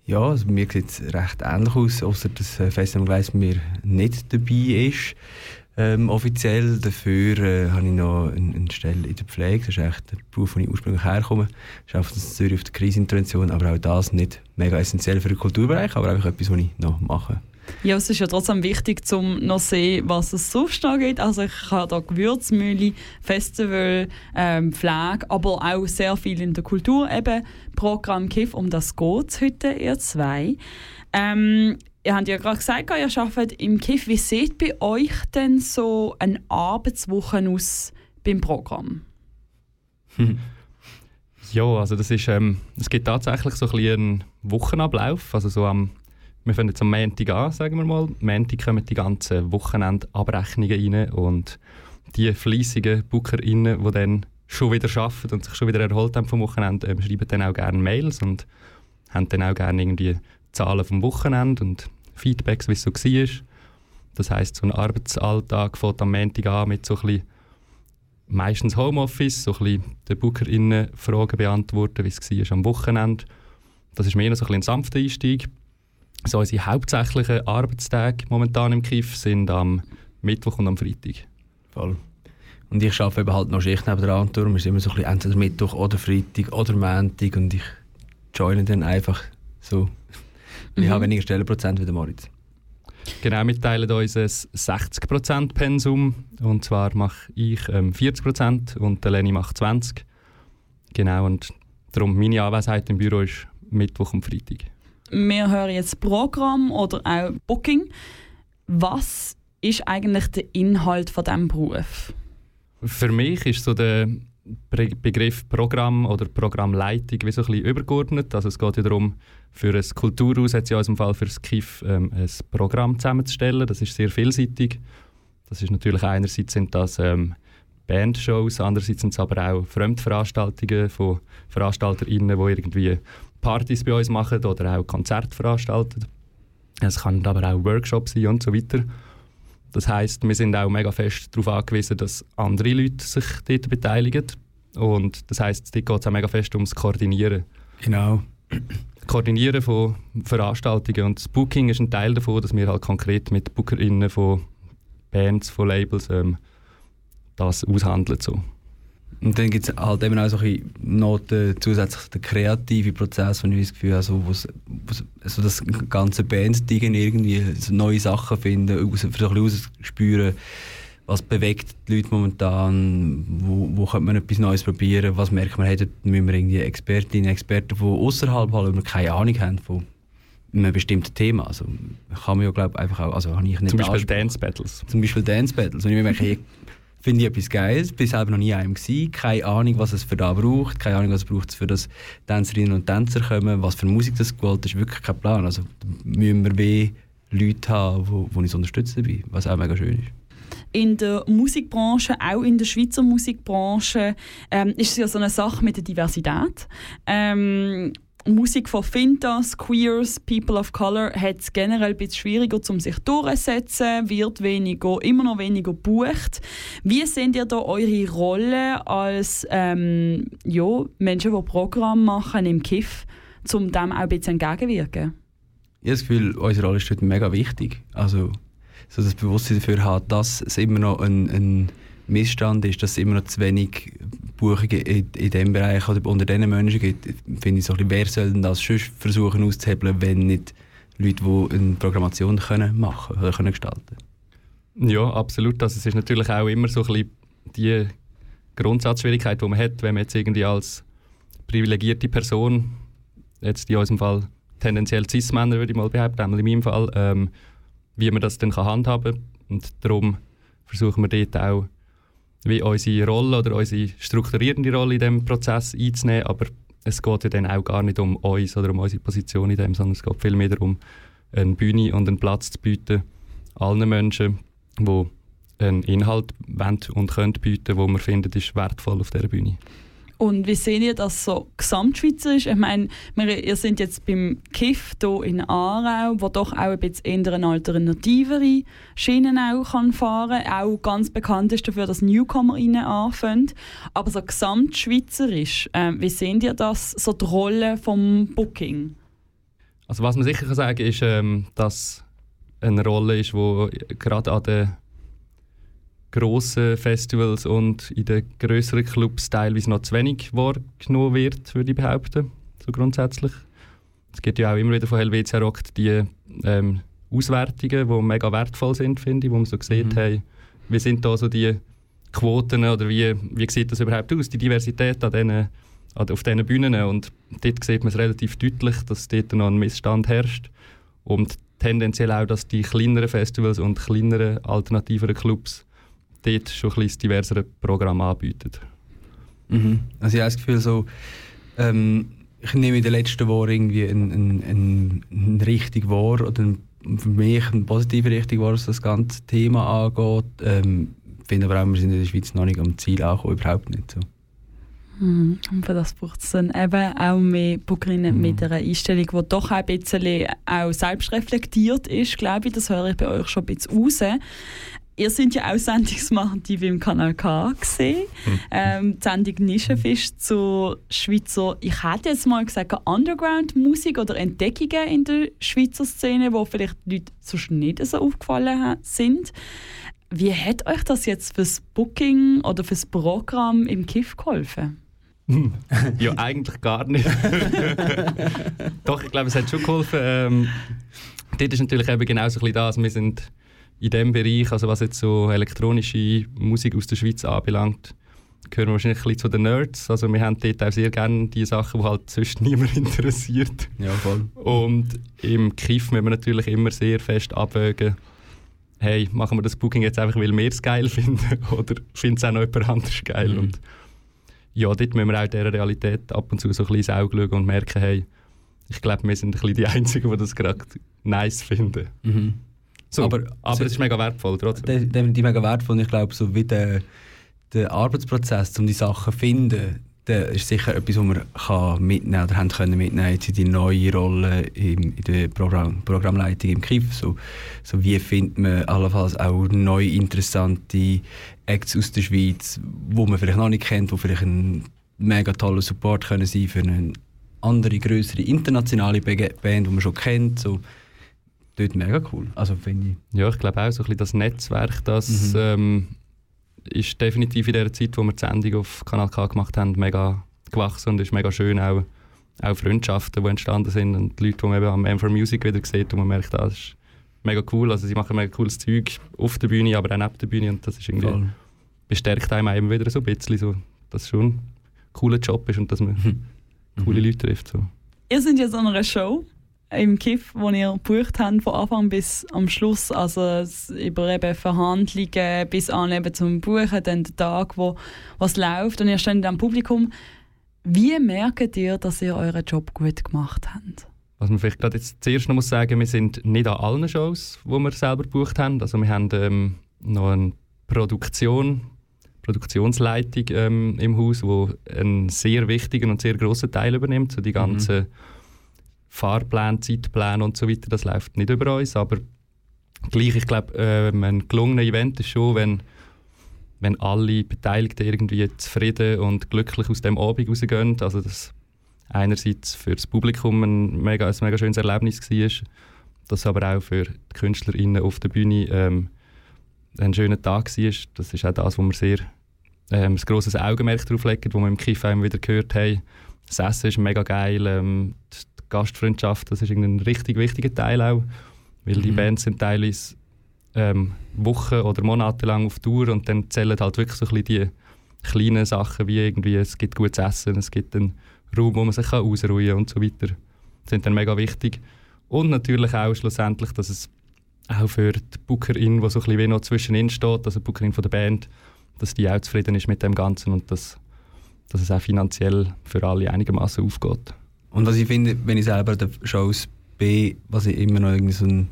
Ja, also mir sieht es recht ähnlich aus, außer dass äh, Festival am Gleis mir nicht dabei ist. Ähm, offiziell dafür äh, habe ich noch eine, eine, Stelle in der Pflege. Das ist echt der Beruf, wo ich ursprünglich herkomme. Ich arbeite in Zürich auf der Krisenintervention, aber auch das nicht mega essentiell für den Kulturbereich, aber einfach etwas, was ich noch mache. Ja, es ist ja trotzdem wichtig, um noch zu sehen, was es sonst da gibt. Also ich habe da Gewürzmühle, Festival, ähm, Pflege, aber auch sehr viel in der Kultur. Eben Programm KIF, um das geht es heute, ihr zwei. Ähm, Ihr habt ja gerade gesagt, ihr arbeitet im KIF. Wie sieht bei euch denn so eine Arbeitswoche aus beim Programm? <laughs> Ja, also das ist, ähm, es gibt tatsächlich so ein einen Wochenablauf. Also so am, wir fangen jetzt am Montag an, sagen wir mal. Montag kommen die ganzen Wochenendabrechnungen rein und die fleissigen BookerInnen, die dann schon wieder arbeiten und sich schon wieder erholt haben vom Wochenende, ähm, schreiben dann auch gerne Mails und haben dann auch gerne irgendwie Zahlen vom Wochenende und Feedbacks, wie es so war. Das heisst, so ein Arbeitsalltag fängt am Montag an mit so ein bisschen meistens Homeoffice, so ein bisschen den BookerInnen Fragen beantworten, wie es war am Wochenende. Das ist mehr so ein, ein sanfter Einstieg. So unsere hauptsächlichen Arbeitstage momentan im KIF sind am Mittwoch und am Freitag. Voll. Und ich arbeite eben halt noch Schicht neben der Antour. Wir sind immer so ein bisschen entweder Mittwoch oder Freitag oder Montag und ich joine dann einfach so Mhm. Ich habe weniger Stellenprozent wie der Moritz. Genau, wir teilen uns ein 60% Pensum. Und zwar mache ich ähm, 40% und der Leni macht 20%. Genau, und darum meine Anwesenheit im Büro ist Mittwoch und Freitag. Wir hören jetzt Programm oder auch Booking. Was ist eigentlich der Inhalt von diesem Beruf? Für mich ist so der Begriff Programm oder Programmleitung wie so ein bisschen übergeordnet. Also es geht ja darum, für ein Kulturhaus hat in unserem Fall für das KIF ähm, ein Programm zusammenzustellen. Das ist sehr vielseitig. Das ist natürlich einerseits sind das ähm, Bandshows, andererseits sind es aber auch Fremdveranstaltungen von VeranstalterInnen, die irgendwie Partys bei uns machen oder auch Konzerte veranstalten. Es kann aber auch Workshops sein und so weiter. Das heißt, wir sind auch mega fest darauf angewiesen, dass andere Leute sich dort beteiligen. Und das heißt, dort geht es auch mega fest ums Koordinieren. Genau. Koordinieren von Veranstaltungen und das Booking ist ein Teil davon, dass wir halt konkret mit BookerInnen von Bands, von Labels ähm, das aushandeln. So. Und dann gibt es halt eben auch so noch den, zusätzlich den kreativen Prozess, wo ich das Gefühl habe, so, wo's, wo's, also das ganze Band-Ding irgendwie so neue Sachen finden, raus, für so ein bisschen ausspüren, was bewegt die Leute momentan, wo, wo könnte man etwas Neues probieren, was merkt man, hey, müssen wir irgendwie Expertinnen, Experten von außerhalb haben, weil wir keine Ahnung haben von einem bestimmten Thema. Also kann man ja, glaube einfach auch, also habe ich nicht Zum Beispiel Dance Battles. Zum Beispiel Dance Battles. Und ich merke, finde ich etwas Geiles. Bin selber noch nie einem gewesen. Keine Ahnung, was es für da braucht. Keine Ahnung, was es für das Tänzerinnen und Tänzer kommen. Was für Musik das gewollt ist, wirklich kein Plan. Also müssen wir wie Leute haben, die uns unterstützen dabei, was auch mega schön ist in der Musikbranche, auch in der Schweizer Musikbranche, ähm, ist es ja so eine Sache mit der Diversität. Ähm, Musik von Fintas, Queers, People of Color hat es generell ein bisschen schwieriger, um sich durchzusetzen, wird weniger, immer noch weniger gebucht. Wie seht ihr da eure Rolle als ähm, ja, Menschen, die Programme machen im KIF, um dem auch ein bisschen entgegenwirken? Ich habe das Gefühl, unsere Rolle ist dort mega wichtig. Also, so das Bewusstsein dafür hat, dass es immer noch ein, ein Missstand ist, dass es immer noch zu wenig Buchungen in, in diesem Bereich oder unter diesen Menschen gibt, finde ich so bisschen, wer soll denn das sonst versuchen auszuhebeln, wenn nicht Leute, die eine Programmation können machen oder können gestalten Ja, absolut. Also es ist natürlich auch immer so ein die Grundsatzschwierigkeit, die man hat, wenn man jetzt irgendwie als privilegierte Person, jetzt in unserem Fall tendenziell Cis-Männer, würde ich mal behaupten, in meinem Fall, ähm, wie man das dann handhaben kann. Und darum versuchen wir dort auch wie unsere Rolle oder unsere strukturierende Rolle in diesem Prozess einzunehmen, aber es geht ja dann auch gar nicht um uns oder um unsere Position in dem, sondern es geht vielmehr darum, eine Bühne und einen Platz zu bieten allen Menschen, die einen Inhalt wollen und können bieten, wo man findet, ist wertvoll auf dieser Bühne. Und wie seht ihr das so gesamtschweizerisch? Ich meine, ihr seid jetzt beim KIF hier in Aarau, wo doch auch ein bisschen eher eine alternativere Schienen auch kann fahren kann. Auch ganz bekannt ist dafür, dass Newcomer innen anfangen. Aber so gesamtschweizerisch, äh, wie seht ihr das, so die Rolle vom Booking? Also was man sicher kann sagen ist, ähm, dass eine Rolle ist, die gerade an der grossen Festivals und in den größeren Clubs teilweise noch zu wenig wahrgenommen wird, würde ich behaupten, so grundsätzlich. Es gibt ja auch immer wieder von Helvetia Rock die ähm, Auswertungen, die mega wertvoll sind, finde ich, wo man so sieht, mhm. hey, wie sind da so die Quoten oder wie, wie sieht das überhaupt aus, die Diversität an diesen, auf diesen Bühnen und dort sieht man es relativ deutlich, dass dort noch ein Missstand herrscht und tendenziell auch, dass die kleineren Festivals und kleineren alternativeren Clubs dort schon ein bisschen diversere Programm anbieten. Mhm. Also ich habe das Gefühl, so, ähm, ich nehme in den letzten Jahren irgendwie eine ein, ein, ein Richtung wahr, oder ein, für mich eine positive Richtung wahr, was das ganze Thema angeht. Ähm, ich finde aber auch, wir sind in der Schweiz noch nicht am Ziel angekommen, überhaupt nicht so. Mhm. Und für das braucht es dann eben auch mehr Bookerinnen mhm. mit einer Einstellung, die doch ein bisschen auch selbstreflektiert ist, glaube ich. Das höre ich bei euch schon ein bisschen raus. Ihr seid ja auch Sendungsmacher wie im Kanal K gesehen. Mhm. Ähm, die Sendung Nischenfisch zu Schweizer, ich hätte jetzt mal gesagt, Underground-Musik oder Entdeckungen in der Schweizer Szene, wo vielleicht Leute sonst nicht so aufgefallen sind. Wie hat euch das jetzt fürs Booking oder fürs Programm im KIF geholfen? <laughs> ja, eigentlich gar nicht. <laughs> Doch, ich glaube, es hat schon geholfen. Ähm, dort ist natürlich eben genau so ein bisschen das. Wir sind in dem Bereich, also was jetzt so elektronische Musik aus der Schweiz anbelangt, gehören wir wahrscheinlich ein bisschen zu den Nerds. Also wir haben dort auch sehr gerne die Sachen, die halt sonst <laughs> niemand interessiert. Ja, voll. Und im Kiff müssen wir natürlich immer sehr fest abwägen, hey, machen wir das Booking jetzt einfach, weil wir es geil <laughs> finden oder findet es auch noch jemand anderes geil? Mhm. Und ja, dort müssen wir auch dieser Realität ab und zu so ein bisschen ins Auge schauen und merken, hey, ich glaube, wir sind ein bisschen die Einzigen, die das gerade nice finden. Mhm. So, aber, aber es ist mega wertvoll trotzdem. Definitiv mega wertvoll. Ich glaube, so wie der, der Arbeitsprozess, um die Sachen zu finden, der ist sicher etwas, was man kann mitnehmen oder haben können mitnehmen in die neue Rolle in, in der Programm, Programmleitung im KIF. So, so wie findet man allenfalls auch neue interessante Acts aus der Schweiz, wo man vielleicht noch nicht kennt, wo vielleicht ein mega toller Support können sein für eine andere, größere internationale Band, die man schon kennt. So, dort mega cool. Also finde ich. Ja, ich glaube auch so ein bisschen das Netzwerk, das mhm. ähm, ist definitiv in der Zeit, wo wir die Sendung auf Kanal K gemacht haben, mega gewachsen und ist mega schön auch, auch Freundschaften, die entstanden sind und die Leute, die man eben am M4 Music wieder sieht und man merkt, das ist mega cool. Also sie machen mega cooles Zeug auf der Bühne, aber auch neben der Bühne und das ist irgendwie Voll. bestärkt einem eben wieder so ein bisschen, so, dass es schon ein cooler Job ist und dass man mhm. coole Leute trifft. So. Ihr seid jetzt an einer Show im KIF, wo ihr gebucht habt, von Anfang bis am Schluss, also über eben Verhandlungen bis an eben zum Buchen, dann der Tag, wo was läuft und ihr steht am Publikum. Wie merkt ihr, dass ihr euren Job gut gemacht habt? Was man vielleicht gerade jetzt zuerst noch muss sagen, wir sind nicht an allen Shows, wo wir selber gebucht haben. Also wir haben ähm, noch eine Produktion, Produktionsleitung ähm, im Haus, wo einen sehr wichtigen und sehr großen Teil übernimmt, so die mhm. ganzen mhm Fahrpläne, Zeitpläne und so weiter, das läuft nicht über uns, aber gleich, ich glaube, äh, ein gelungener Event ist schon, wenn, wenn alle Beteiligten irgendwie zufrieden und glücklich aus dem Abend rausgehen, also das einerseits für das Publikum ein mega, ein mega schönes Erlebnis war, das aber auch für die KünstlerInnen auf der Bühne ähm, ein schöner Tag war. Das ist auch das, wo wir sehr ähm, ein grosses Augenmerk darauf legen, wo wir im Kiff immer wieder gehört haben. Das Essen ist mega geil, ähm, Gastfreundschaft, das ist ein richtig wichtiger Teil auch, weil mhm. die Bands sind teilweise ähm, Wochen oder Monate lang auf Tour und dann zählen halt wirklich so ein bisschen die kleinen Sachen, wie irgendwie es gibt gutes Essen, es gibt einen Raum, wo man sich ausruhen kann und so weiter. Das sind dann mega wichtig. Und natürlich auch schlussendlich, dass es auch für die Bookerin, die so ein bisschen wie noch zwischen ihnen steht, also die Bookerin von der Band, dass die auch zufrieden ist mit dem Ganzen und dass, dass es auch finanziell für alle einigermaßen aufgeht. Und was ich finde, wenn ich selber den Shows bin, was ich immer noch irgendwie so ein,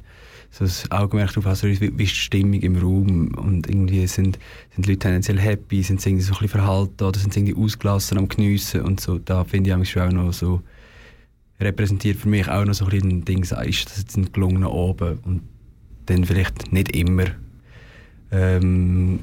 so ein Augenmerk darauf habe, ist, wie, ist die Stimmung im Raum? Und irgendwie sind, sind die Leute tendenziell happy, sind sie irgendwie so ein bisschen verhalten oder sind sie irgendwie ausgelassen am Geniessen und so. Da finde ich auch noch so repräsentiert für mich auch noch so ein bisschen ein Ding, ist das jetzt ein gelungener Oben und dann vielleicht nicht immer. Ähm,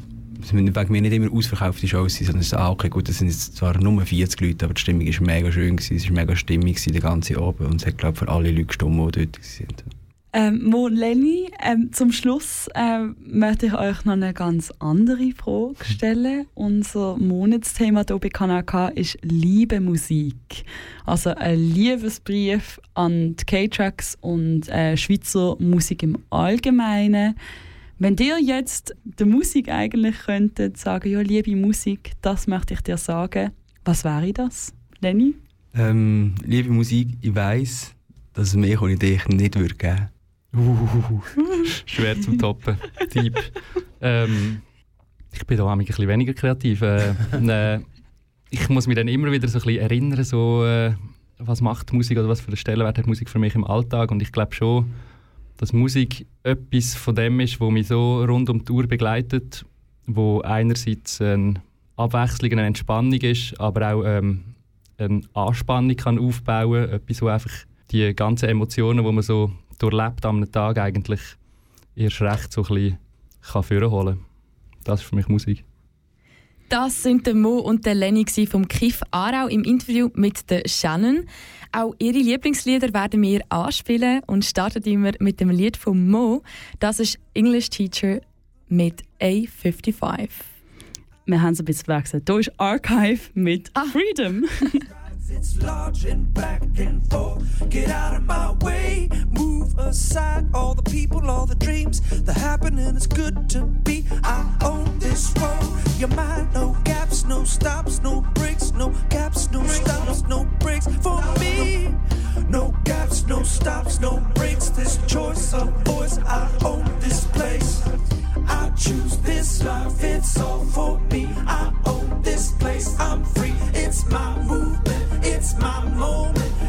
wegen mir nicht immer ausverkaufte Shows sein, sondern es ist ah, okay, gut, das sind jetzt zwar nur 40 Leute, aber die Stimmung war mega schön, gewesen, es war mega stimmig der ganze Abend und es hat, glaube für alle Leute gestimmt, die dort waren. Ähm, Mo Lenny, ähm, zum Schluss ähm, möchte ich euch noch eine ganz andere Frage stellen. Unser Monatsthema hier bei Kanal ist Liebe Musik. Also ein Liebesbrief an die K-Tracks und äh, Schweizer Musik im Allgemeinen. Wenn dir jetzt der Musik eigentlich könntet sagen, ja, liebe Musik, das möchte ich dir sagen, was wäre das, Lenny? Ähm, liebe Musik, ich weiß, dass es mehr ohne dich nicht würde geben Uh, <laughs> schwer zum Toppen. Deep. Ähm, ich bin da ein bisschen weniger kreativ. Äh, äh, ich muss mich dann immer wieder so ein bisschen erinnern, so, äh, was macht Musik oder was für einen Stellenwert hat Musik für mich im Alltag. Und ich glaube schon, dass Musik etwas von dem ist, was mich so rund um die Uhr begleitet, wo einerseits eine Abwechslung, eine Entspannung ist, aber auch ähm, eine Anspannung kann aufbauen kann. Etwas, wo einfach die ganzen Emotionen, die man so durchlebt am Tag eigentlich erst recht so ein bisschen kann Das ist für mich Musik. Das sind der Mo und der Lenny vom Kiff Aarau im Interview mit der Shannon. Auch ihre Lieblingslieder werden wir anspielen und starten immer mit dem Lied von Mo. Das ist English Teacher mit A55. Wir haben es ein bisschen verwechselt. Hier ist Archive mit ah. Freedom. <laughs> It's lodging back and forth. Get out of my way. Move aside all the people, all the dreams. The happening is good to be. I own this road. Your mind, no gaps, no stops, no breaks, no gaps, no stops, no breaks for me. No gaps, no stops, no breaks. This choice of voice, I own this place. I choose this life, it's all for me. I own this place, I'm free. It's my movement, it's my moment,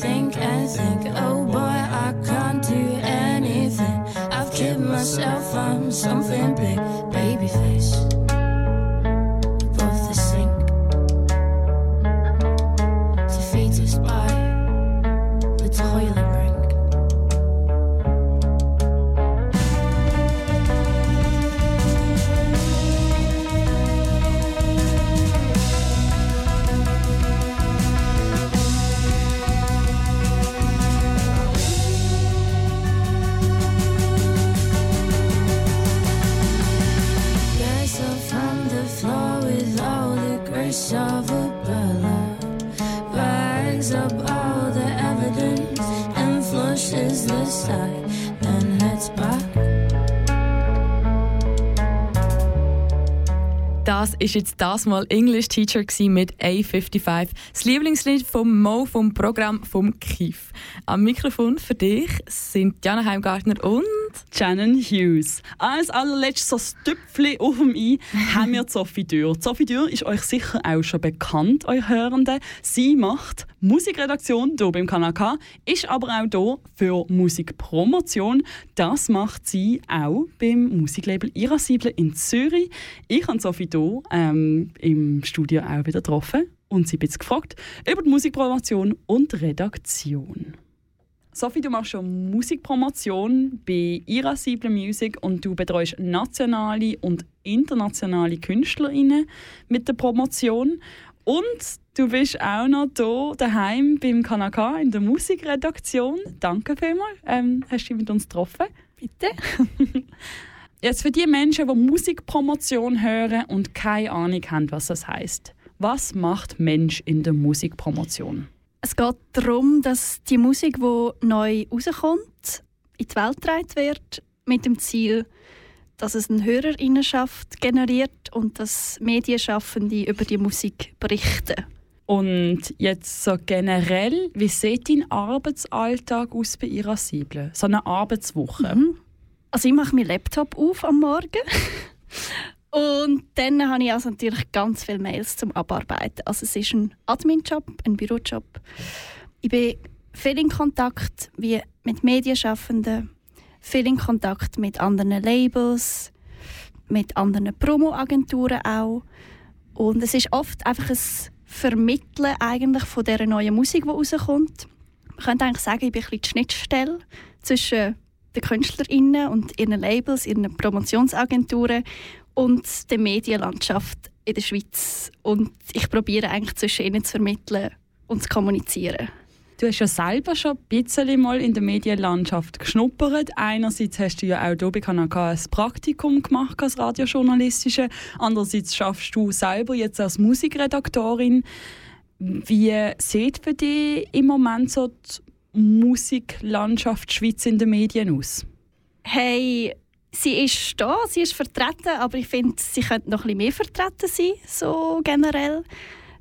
think and think. Oh boy, I can't do anything. I've kidded myself, I'm something big, baby face. Das ist jetzt das mal English Teacher mit A55, das Lieblingslied vom Mo vom Programm vom KIF. Am Mikrofon für dich sind Jana Heimgartner und Shannon Hughes. Als allerletztes Tüpfchen auf dem I haben wir Sophie Dürr. Sophie Dürr ist euch sicher auch schon bekannt, euch Hörenden. Sie macht Musikredaktion hier beim Kanal K, ist aber auch hier für Musikpromotion. Das macht sie auch beim Musiklabel Irascible in Zürich. Ich habe Sophie hier ähm, im Studio auch wieder getroffen und sie ein bisschen gefragt über die Musikpromotion und Redaktion. Sophie, du machst schon Musikpromotion bei Irascible Music und du betreust nationale und internationale KünstlerInnen mit der Promotion. Und du bist auch noch hier daheim beim Kanaka in der Musikredaktion. Danke vielmals, ähm, hast du dich mit uns getroffen. Bitte. <laughs> Jetzt für die Menschen, die Musikpromotion hören und keine Ahnung haben, was das heißt. Was macht Mensch in der Musikpromotion? Es geht darum, dass die Musik, die neu rauskommt, in die Welt getragen wird, mit dem Ziel, dass es eine Hörerinnenschaft generiert und dass Medienschaffende über die Musik berichten. Und jetzt so generell, wie sieht dein Arbeitsalltag aus bei Irascible? So eine Arbeitswoche? Mhm. Also ich mache meinen Laptop auf am Morgen <laughs> und dann habe ich also natürlich ganz viele Mails zum Abarbeiten. Also es ist ein Admin-Job, ein Bürojob. Ich bin viel in Kontakt wie mit Medienschaffenden, viel in Kontakt mit anderen Labels, mit anderen Promo-Agenturen auch. Und es ist oft einfach ein Vermitteln eigentlich von dieser neuen Musik, die rauskommt. Man könnte eigentlich sagen, ich bin ein bisschen die Schnittstelle zwischen den KünstlerInnen und ihren Labels, ihren Promotionsagenturen und der Medienlandschaft in der Schweiz. Und ich probiere eigentlich zwischen ihnen zu vermitteln und zu kommunizieren. Du hast ja selber schon ein bisschen mal in der Medienlandschaft geschnuppert. Einerseits hast du ja auch hier bei Kanal K ein Praktikum gemacht als Radiojournalistische. Andererseits schaffst du selber jetzt als Musikredaktorin. Wie sieht für dich im Moment so die Musiklandschaft Schweiz in den Medien aus? Hey, sie ist da, sie ist vertreten, aber ich finde, sie könnte noch ein mehr vertreten sein, so generell.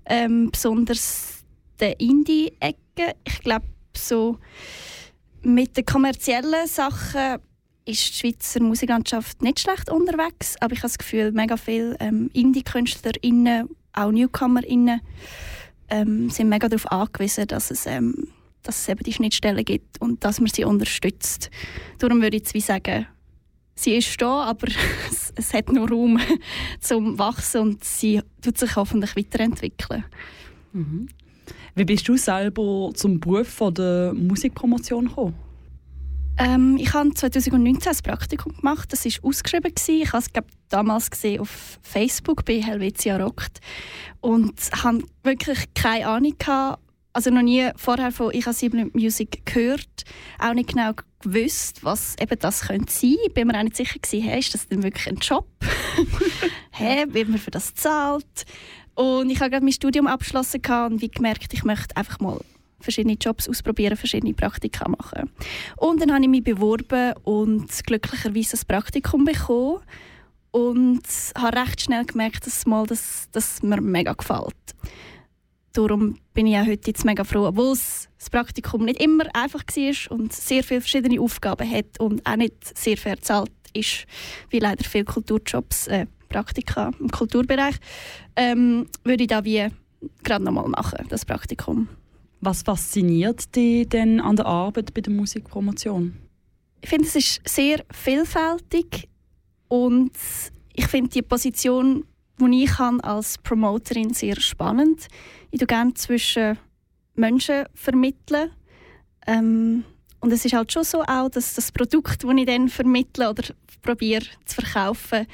Ähm, besonders der Indie-Ecke. Ich glaube, so mit den kommerziellen Sachen ist die Schweizer Musiklandschaft nicht schlecht unterwegs, aber ich habe das Gefühl, mega viele ähm, Indie-KünstlerInnen, auch NewcomerInnen, ähm, sind mega darauf angewiesen, dass es, ähm, dass es eben die Schnittstellen gibt und dass man sie unterstützt. Darum würde ich wie sagen, sie ist da, aber <laughs> es, es hat noch Raum <laughs> zum Wachsen und sie tut sich hoffentlich weiterentwickeln. Mhm. Wie bist du selber zum Beruf von der Musikpromotion gekommen? Ähm, ich habe 2019 ein Praktikum gemacht. Das war ausgeschrieben. Gewesen. Ich habe es glaub, damals gesehen auf Facebook bei Helvetia Rockt und hatte wirklich keine Ahnung gehabt, also noch nie vorher von Ich habe Sieben Music gehört, auch nicht genau gewusst, was eben das könnte sein. Ich bin mir auch nicht sicher gewesen, hey, ist das denn wirklich ein Job? <laughs> hey, wird man für das zahlt? Und ich habe gerade mein Studium abgeschlossen und wie gemerkt, ich möchte einfach mal verschiedene Jobs ausprobieren, verschiedene Praktika machen. Und dann habe ich mich beworben und glücklicherweise ein Praktikum bekommen und habe recht schnell gemerkt, dass, mal das, das mir mega gefällt. Darum bin ich auch heute jetzt mega froh, obwohl das Praktikum nicht immer einfach war und sehr viele verschiedene Aufgaben hat und auch nicht sehr fair bezahlt ist, wie leider viele Kulturjobs, äh, Praktika im Kulturbereich, ähm, würde ich da wie gerade nochmal machen, das Praktikum. Was fasziniert dich denn an der Arbeit bei der Musikpromotion? Ich finde, es ist sehr vielfältig und ich finde die Position, die ich als Promoterin sehr spannend. Ich tue gerne zwischen Menschen vermitteln. Ähm, und es ist halt schon so auch, dass das Produkt, das ich dann vermittle oder probiere zu verkaufen,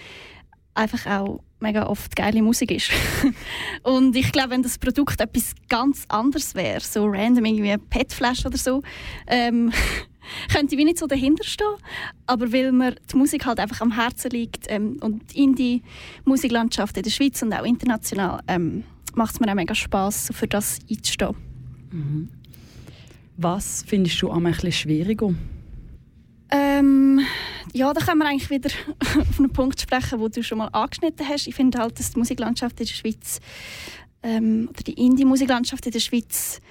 einfach auch mega oft geile Musik ist. <laughs> und ich glaube, wenn das Produkt etwas ganz anderes wäre, so random irgendwie eine PET-Flasche oder so, ähm, <laughs> <laughs> könnte ich wie nicht so dahinter stehen. Aber weil mir die Musik halt einfach am Herzen liegt ähm, und in die Musiklandschaft in der Schweiz und auch international, ähm, macht es mir auch mega Spass, für das einzustehen. Mhm. Was findest du am ein bisschen schwieriger? Ähm, ja, da können wir eigentlich wieder <laughs> auf einen Punkt sprechen, wo du schon mal angeschnitten hast. Ich finde halt, dass die Musiklandschaft in der Schweiz ähm, oder die Indie-Musiklandschaft in der Schweiz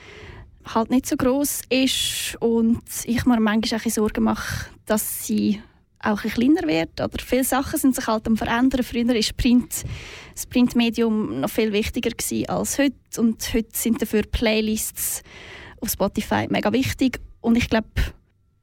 halt nicht so groß ist und ich mir manchmal auch Sorgen mache, dass sie auch ein kleiner wird. Oder viele Sachen sind sich halt am verändern. Früher war Print, das Printmedium noch viel wichtiger als heute und heute sind dafür Playlists auf Spotify mega wichtig und ich glaube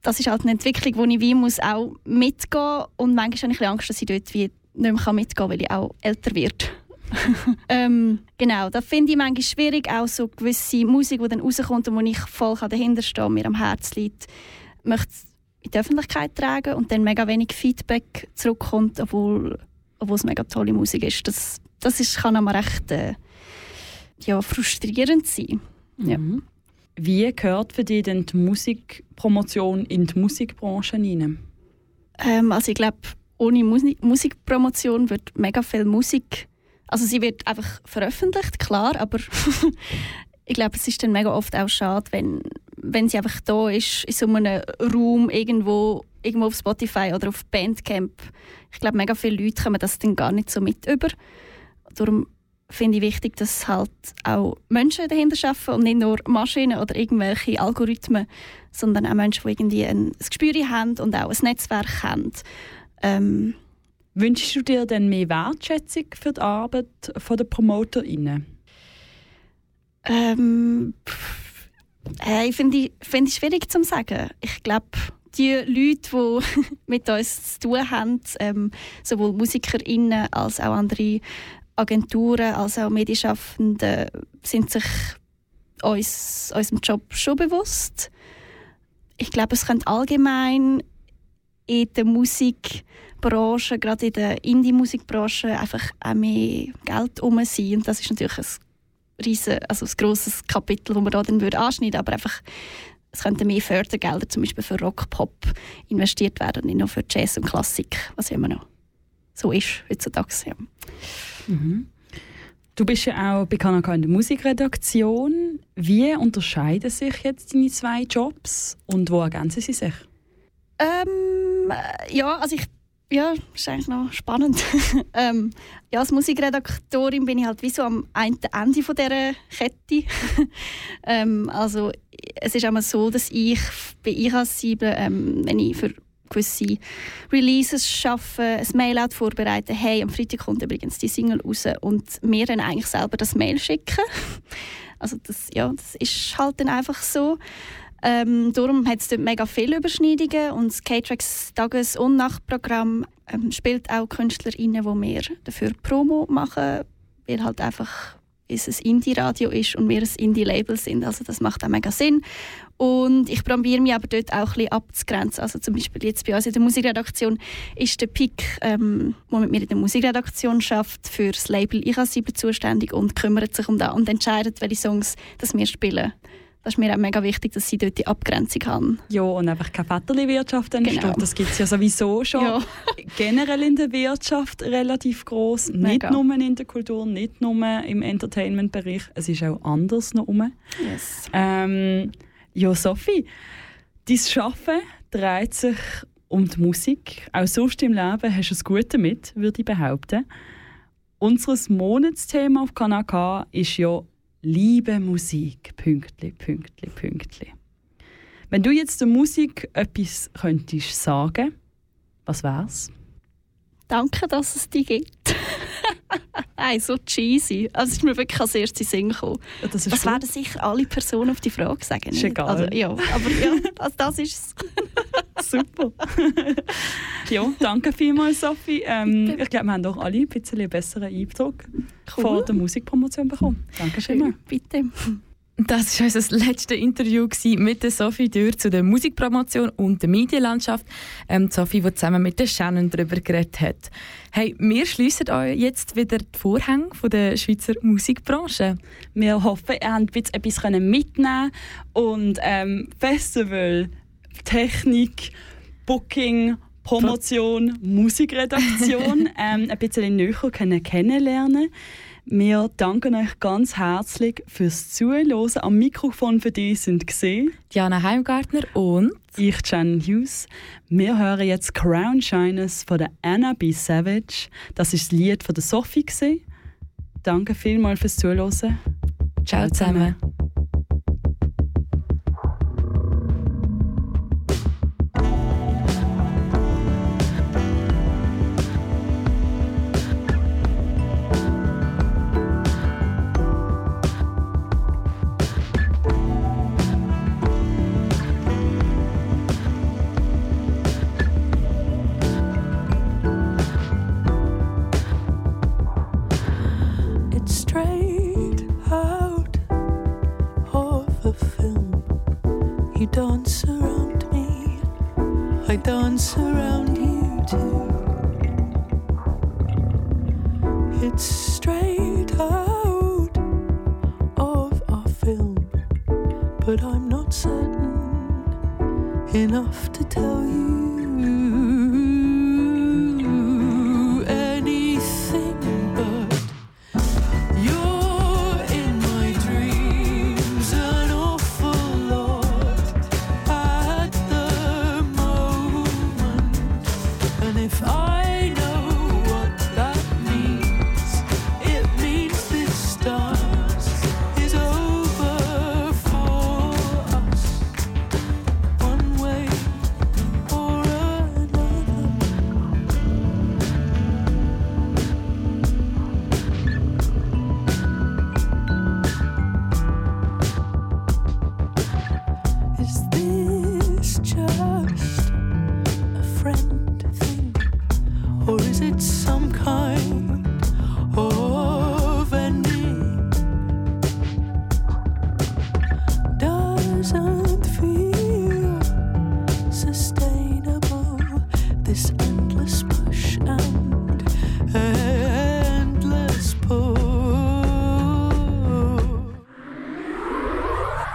das ist halt eine Entwicklung, wo ich wie muss auch mitgehen muss. Und manchmal habe ich Angst, dass ich dort wie nicht mehr mitgehen kann, weil ich auch älter werde. <laughs> ähm, genau, das finde ich manchmal schwierig, auch so gewisse Musik, die dann rauskommt und wo ich voll dahinter stehe, mir am Herzen liegt, möchte in die Öffentlichkeit tragen und dann mega wenig Feedback zurückkommt, obwohl, obwohl es mega tolle Musik ist. Das, das ist, kann aber recht äh, ja, frustrierend sein. Mhm. Ja. Wie gehört für dich denn die Musikpromotion in die Musikbranche hinein? Ähm, also ich glaube, ohne Musik Musikpromotion wird mega viel Musik, also sie wird einfach veröffentlicht, klar, aber <laughs> ich glaube, es ist dann mega oft auch schade, wenn, wenn sie einfach da ist, in so einem Raum irgendwo, irgendwo auf Spotify oder auf Bandcamp. Ich glaube, mega viele Leute kommen das dann gar nicht so mit über. Darum finde ich wichtig, dass halt auch Menschen dahinter arbeiten und nicht nur Maschinen oder irgendwelche Algorithmen, sondern auch Menschen, die irgendwie ein, ein Gespür haben und auch ein Netzwerk haben. Ähm, Wünschst du dir denn mehr Wertschätzung für die Arbeit der PromoterInnen? Ähm, hey, finde ich, find ich schwierig zu sagen. Ich glaube, die Leute, die <laughs> mit uns zu tun haben, ähm, sowohl MusikerInnen als auch andere Agenturen als auch Medienschaffende sind sich uns unserem Job schon bewusst. Ich glaube, es könnte allgemein in der Musikbranche, gerade in der Indie-Musikbranche, einfach auch mehr Geld um sein. Und das ist natürlich ein riesen, also ein grosses Kapitel, das man da dann würde anschneiden aber einfach es könnten mehr Fördergelder zum Beispiel für Rock, Pop investiert werden, nicht nur für Jazz und Klassik, was immer noch so ist heutzutage. Ja. Mhm. Du bist ja auch bei Kanaka in der Musikredaktion. Wie unterscheiden sich jetzt deine zwei Jobs und wo ergänzen sie sich? Ähm, äh, ja, also ich ja, das ist eigentlich noch spannend. <laughs> ähm, ja, als Musikredaktorin bin ich halt wie so am einen Ende von dieser Kette. <laughs> ähm, also es ist einmal so, dass ich bei IH7, ähm, wenn ich für gewisse Releases schaffe, ein Mailout vorbereite, hey, am Freitag kommt übrigens die Single raus und mir dann eigentlich selber das Mail schicken. <laughs> Also das, ja, das ist halt dann einfach so. Ähm, darum hat es dort mega viele Überschneidungen und das K-Tracks Tages- und Nachtprogramm ähm, spielt auch KünstlerInnen, die wir dafür Promo machen, weil halt einfach es ein Indie-Radio ist und wir ein Indie-Label sind. Also das macht auch mega Sinn. Und ich probiere mich aber dort auch ein bisschen abzugrenzen. Also zum Beispiel jetzt bei uns in der Musikredaktion ist der Pick, ähm, der mit mir in der Musikredaktion schafft, für das Label Ich 7 zuständig und kümmert sich um das und entscheidet, welche Songs das wir spielen. Das ist mir auch mega wichtig, dass sie dort die Abgrenzung haben. Ja, und einfach keine Vetterli-Wirtschaft entsteht. Genau. Das gibt es ja sowieso schon Ja. <laughs> generell in der Wirtschaft relativ groß. Nicht nur in der Kultur, nicht nur im Entertainment-Bereich. Es ist auch anders noch rum. Yes. Ähm, ja, Sophie, dein Arbeiten dreht sich um die Musik. Auch sonst im Leben hast du es gut damit, würde ich behaupten. Unser Monatsthema auf Kanal K ist ja Liebe Musik. Pünktli, Pünktli, Pünktli. Wenn du jetzt der Musik etwas könntest sagen, was wär's? Danke, dass es die gibt. <laughs> Nein, so cheesy. Also ist mir wirklich als erstes Sinn gekommen. Ja, das Das werden sicher alle Personen auf die Frage sagen. Ist egal. Also, ja, aber ja, <laughs> also das ist es. Super. <laughs> ja, danke vielmals, Sophie. Ähm, ich glaube, wir haben doch alle ein bisschen einen besseren Eindruck von der Musikpromotion bekommen. Danke schön. Bitte. Das war unser letztes Interview mit der Sophie Dürr zu der Musikpromotion und der Medienlandschaft. Ähm, die Sophie, die zusammen mit der Shannon darüber geredet hat. Hey, wir schliessen euch jetzt wieder die Vorhänge von der Schweizer Musikbranche. Wir hoffen, ihr habt etwas können mitnehmen und ähm, Festival, Technik, Booking, Promotion, Musikredaktion <laughs> ähm, ein bisschen näher können kennenlernen Wir danken euch ganz herzlich fürs Zuhören. Am Mikrofon für dich sind gesehen Diana Heimgartner und ich, Jan Hughes. Wir hören jetzt Crown Shyness von der Anna B. Savage. Das ist das Lied von der Sophie. Gewesen. Danke vielmals fürs Zuhören. Ciao zusammen. It's